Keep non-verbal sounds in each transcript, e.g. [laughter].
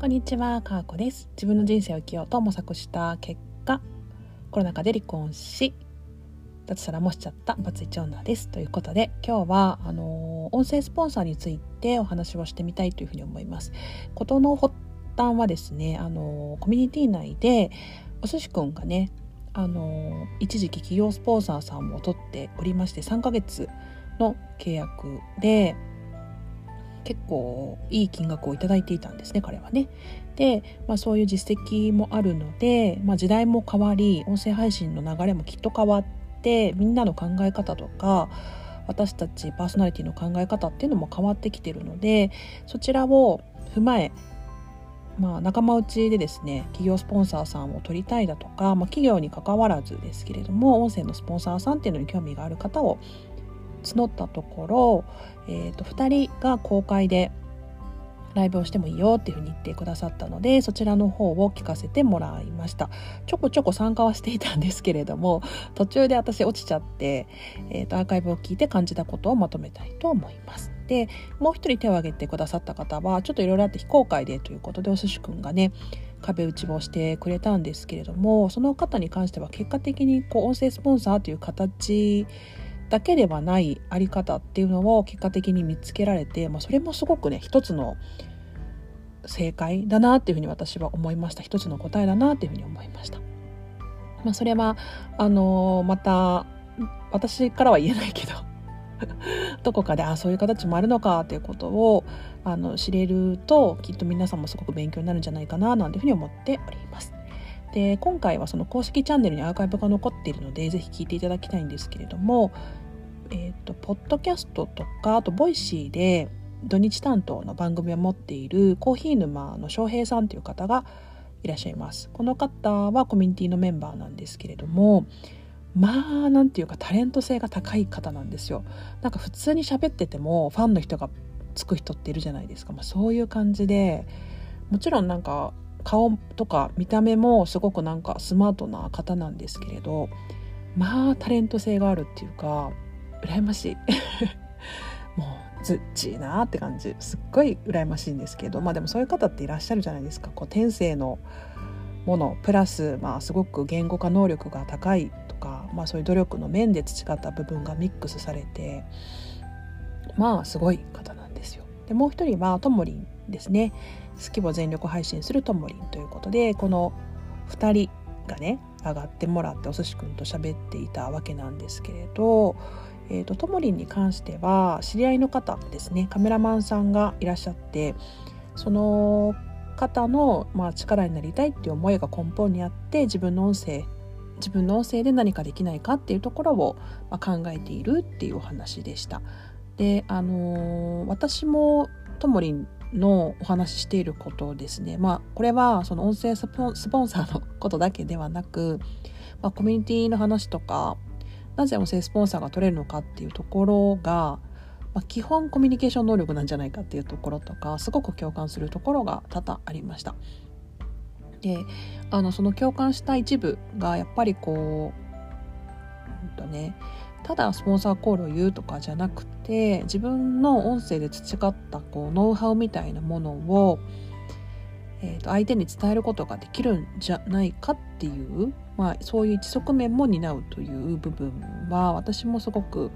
こんにちは、かーこです。自分の人生を生きようと模索した結果、コロナ禍で離婚し、脱サラもしちゃったバツイチ女です。ということで、今日は、あのー、音声スポンサーについてお話をしてみたいというふうに思います。ことの発端はですね、あのー、コミュニティ内で、お寿司くんがね、あの一時期企業スポンサーさんを取っておりまして3ヶ月の契約で結構いい金額を頂いていたんですね彼はね。で、まあ、そういう実績もあるので、まあ、時代も変わり音声配信の流れもきっと変わってみんなの考え方とか私たちパーソナリティの考え方っていうのも変わってきてるのでそちらを踏まえまあ、仲間内でですね企業スポンサーさんを取りたいだとか、まあ、企業にかかわらずですけれども音声のスポンサーさんっていうのに興味がある方を募ったところ、えー、と2人が公開でライブをしてもいいよっていうふうに言ってくださったのでそちらの方を聞かせてもらいました。ちょこちょこ参加はしていたんですけれども途中で私落ちちゃって、えー、とアーカイブを聞いて感じたことをまとめたいと思います。でもう一人手を挙げてくださった方はちょっといろいろあって非公開でということでお寿司くんがね壁打ちをしてくれたんですけれどもその方に関しては結果的にこう音声スポンサーという形でだけではないあり方っていうのを結果的に見つけられて、まあ、それもすごくね一つの正解だなっていうふうに私は思いました一つの答えだなっていうふうに思いました。まあ、それはあのまた私からは言えないけど [laughs] どこかであそういう形もあるのかっていうことをあの知れるときっと皆さんもすごく勉強になるんじゃないかななんていうふうに思っております。で今回はその公式チャンネルにアーカイブが残っているのでぜひ聞いていただきたいんですけれども、えーと、ポッドキャストとかあと Voicy で土日担当の番組を持っているコーヒー沼の翔平さんという方がいらっしゃいます。この方はコミュニティのメンバーなんですけれどもまあなんていうかタレント性が高い方なんですよ。なんか普通に喋っててもファンの人がつく人っているじゃないですか、まあ、そういう感じでもちろんなんか顔とか見た目もすごくなんかスマートな方なんですけれどまあタレント性があるっていうか羨ましい。[laughs] もうずっちいなって感じ。すっごい羨ましいんですけどまあでもそういう方っていらっしゃるじゃないですか。こう天性のものプラス、まあ、すごく言語化能力が高いとか、まあ、そういう努力の面で培った部分がミックスされてまあすごい方なんですよ。でもう一人はともりんですね。好きを全力配信するともりんということでこの2人がね上がってもらってお寿司くんと喋っていたわけなんですけれど、えーと、ともりんに関しては知り合いの方ですねカメラマンさんがいらっしゃってその方の、まあ、力になりたいっていう思いが根本にあって自分の音声自分の音声で何かできないかっていうところを、まあ、考えているっていうお話でした。であのー、私もともりんのお話ししていることですねまあこれはその音声スポンサーのことだけではなく、まあ、コミュニティの話とかなぜ音声スポンサーが取れるのかっていうところが、まあ、基本コミュニケーション能力なんじゃないかっていうところとかすごく共感するところが多々ありました。であのその共感した一部がやっぱりこう、うんとね、ただスポンサーコールを言うとかじゃなくて自分の音声で培ったこうノウハウみたいなものを、えー、と相手に伝えることができるんじゃないかっていう、まあ、そういう一側面も担うという部分は私もすごく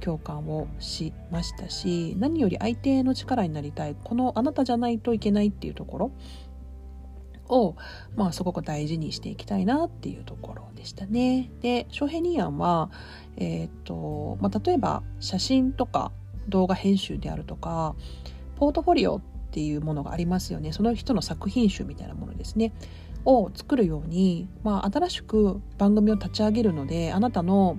共感をしましたし何より相手の力になりたいこのあなたじゃないといけないっていうところを、まあ、すごく大事にしていきたいなっていうところでしたね。で翔平ニアンは、えーとまあ、例えば写真とか動画編集であるとかポートフォリオっていうものがありますよねその人の作品集みたいなものですねを作るように、まあ、新しく番組を立ち上げるのであなたの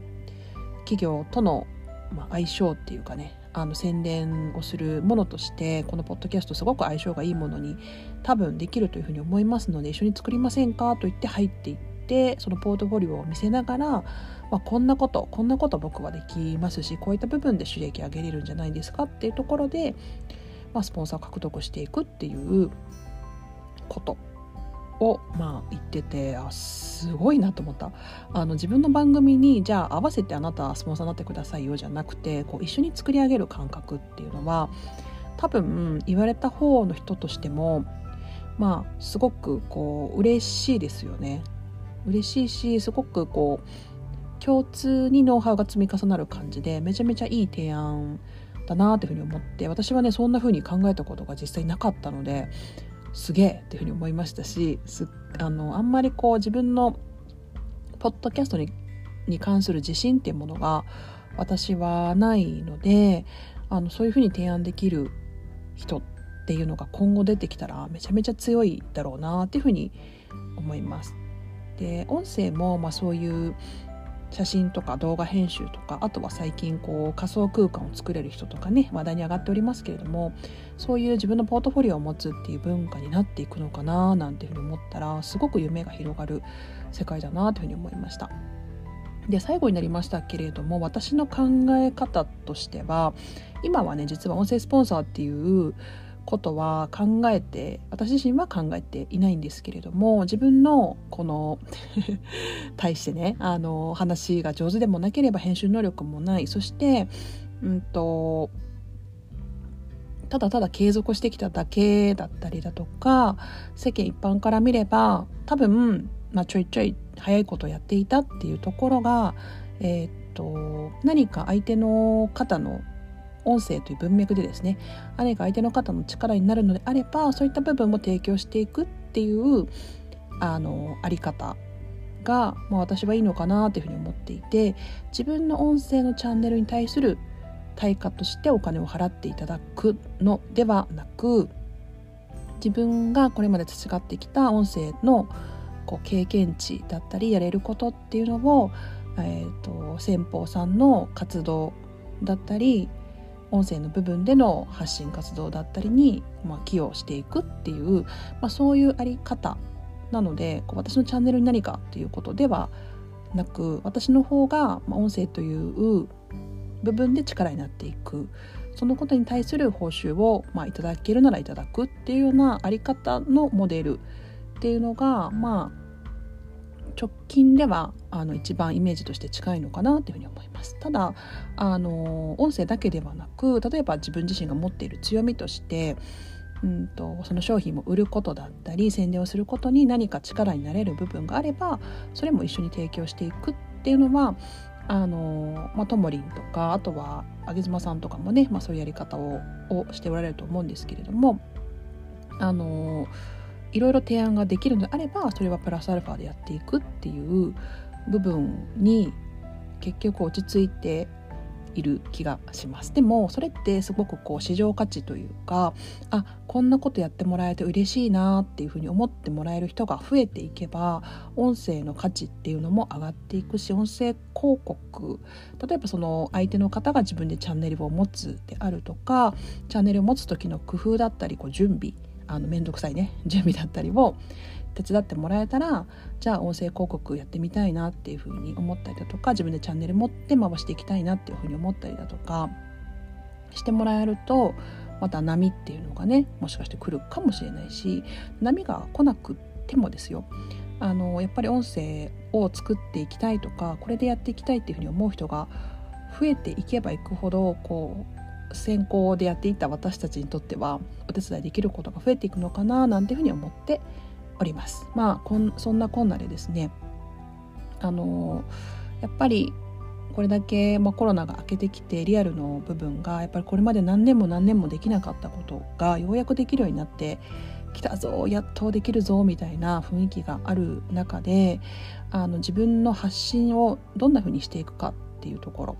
企業との、まあ、相性っていうかねあの宣伝をするものとしてこのポッドキャストすごく相性がいいものに多分できるというふうに思いますので一緒に作りませんかと言って入っていってそのポートフォリオを見せながら、まあ、こんなことこんなこと僕はできますしこういった部分で収益上げれるんじゃないですかっていうところで、まあ、スポンサーを獲得していくっていうこと。をまあ言っててあすごいなと思った。あの自分の番組にじゃあ合わせてあなたスポンサーになってくださいよじゃなくてこう一緒に作り上げる感覚っていうのは多分言われた方の人としてもまあすごくこう嬉しいですよね。嬉しいしすごくこう共通にノウハウが積み重なる感じでめちゃめちゃいい提案だなっていうふうに思って私はねそんなふうに考えたことが実際なかったのですげえっていうふうに思いましたしあのあんまりこう自分のポッドキャストにに関する自信っていうものが私はないのであのそういうふうに提案できる人っていうのが今後出てきたらめちゃめちゃ強いだろうなっていうふうに思います。で音声もまあそういう写真とか動画編集とかあとは最近こう仮想空間を作れる人とかね話題に上がっておりますけれどもそういう自分のポートフォリオを持つっていう文化になっていくのかななんていうふうに思ったらすごく夢が広がる世界だなというふうに思いました。で最後になりましたけれども私の考え方としては今はね実は音声スポンサーっていうことは考えて私自身は考えていないんですけれども自分のこの [laughs] 対してねあの話が上手でもなければ編集能力もない。そしてうんとただただ継続してきただけだったりだとか世間一般から見れば多分、まあ、ちょいちょい早いことやっていたっていうところが、えー、っと何か相手の方の音声という文脈でですね何か相手の方の力になるのであればそういった部分も提供していくっていうあのあり方が、まあ、私はいいのかなというふうに思っていて自分の音声のチャンネルに対する対価としてお金を払っていただくのではなく自分がこれまで培ってきた音声のこう経験値だったりやれることっていうのを、えーと、先方さんの活動だったり音声の部分での発信活動だったりに、まあ、寄与していくっていう、まあ、そういうあり方なのでこう私のチャンネルに何かっていうことではなく私の方が、音声という部分で力になっていく。そのことに対する報酬を、まあ、いただけるならいただくっていうようなあり方のモデルっていうのがまあ直近ではあの一番イメージとして近いのかなというふうに思います。ただあの音声だけではなく例えば自分自身が持っている強みとしてうんとその商品も売ることだったり宣伝をすることに何か力になれる部分があればそれも一緒に提供していくっていうのはあのまあ、ともりんとかあとは上妻さんとかもね、まあ、そういうやり方ををしておられると思うんですけれどもあのいろいろ提案ができるのであればそれはプラスアルファでやっていくっていう部分に結局落ち着いている気がします。でもそれってすごくこう市場価値というかあこんなことやってもらえて嬉しいなっていうふうに思ってもらえる人が増えていけば音声の価値っていうのも上がっていくし音声広告例えばその相手の方が自分でチャンネルを持つであるとかチャンネルを持つ時の工夫だったりこう準備あの面倒くさいね。[laughs] 準備だったりを手伝ってもらえたらじゃあ音声広告やってみたいなっていうふうに思ったりだとか自分でチャンネル持って回していきたいなっていうふうに思ったりだとかしてもらえるとまた波っていうのがねもしかして来るかもしれないし波が来なくてもですよ。あのやっぱり音声を作っていきたいとかこれでやっていきたいっていうふうに思う人が増えていけばいくほどこう先行でやっていた私たちにとってはお手伝いできることが増えていくのかななんていうふうに思っております。まあこんそんなこんなでですねあのやっぱりこれだけ、まあ、コロナが明けてきてリアルの部分がやっぱりこれまで何年も何年もできなかったことがようやくできるようになってきたぞやっとできるぞみたいな雰囲気がある中であの自分の発信をどんなふうにしていくかっていうところ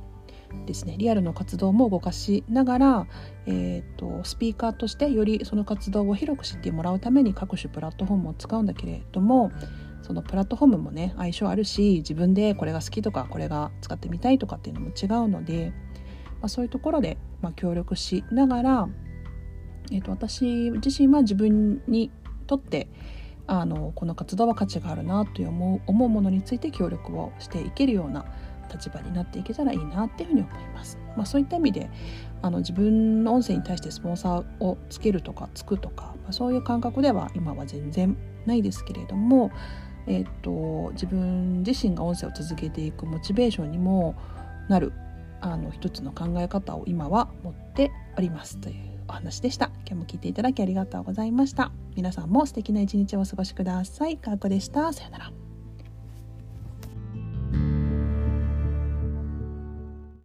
ですね。リアルの活動も動かしながら、えーと、スピーカーとしてよりその活動を広く知ってもらうために各種プラットフォームを使うんだけれどもそのプラットフォームもね相性あるし自分でこれが好きとかこれが使ってみたいとかっていうのも違うので、まあ、そういうところで、まあ、協力しながら、えーと、私自身は自分にとってあのこの活動は価値があるなという思う思うものについて協力をしていけるような立場になっていけたらいいなっていうふうに思います。まあ、そういった意味であの自分の音声に対してスポンサーをつけるとかつくとか、まあ、そういう感覚では今は全然ないですけれども、えーと、自分自身が音声を続けていくモチベーションにもなるあの一つの考え方を今は持っております。というお話でした。今日も聞いていただきありがとうございました。皆さんも素敵な一日をお過ごしください。かーこでした。さよなら。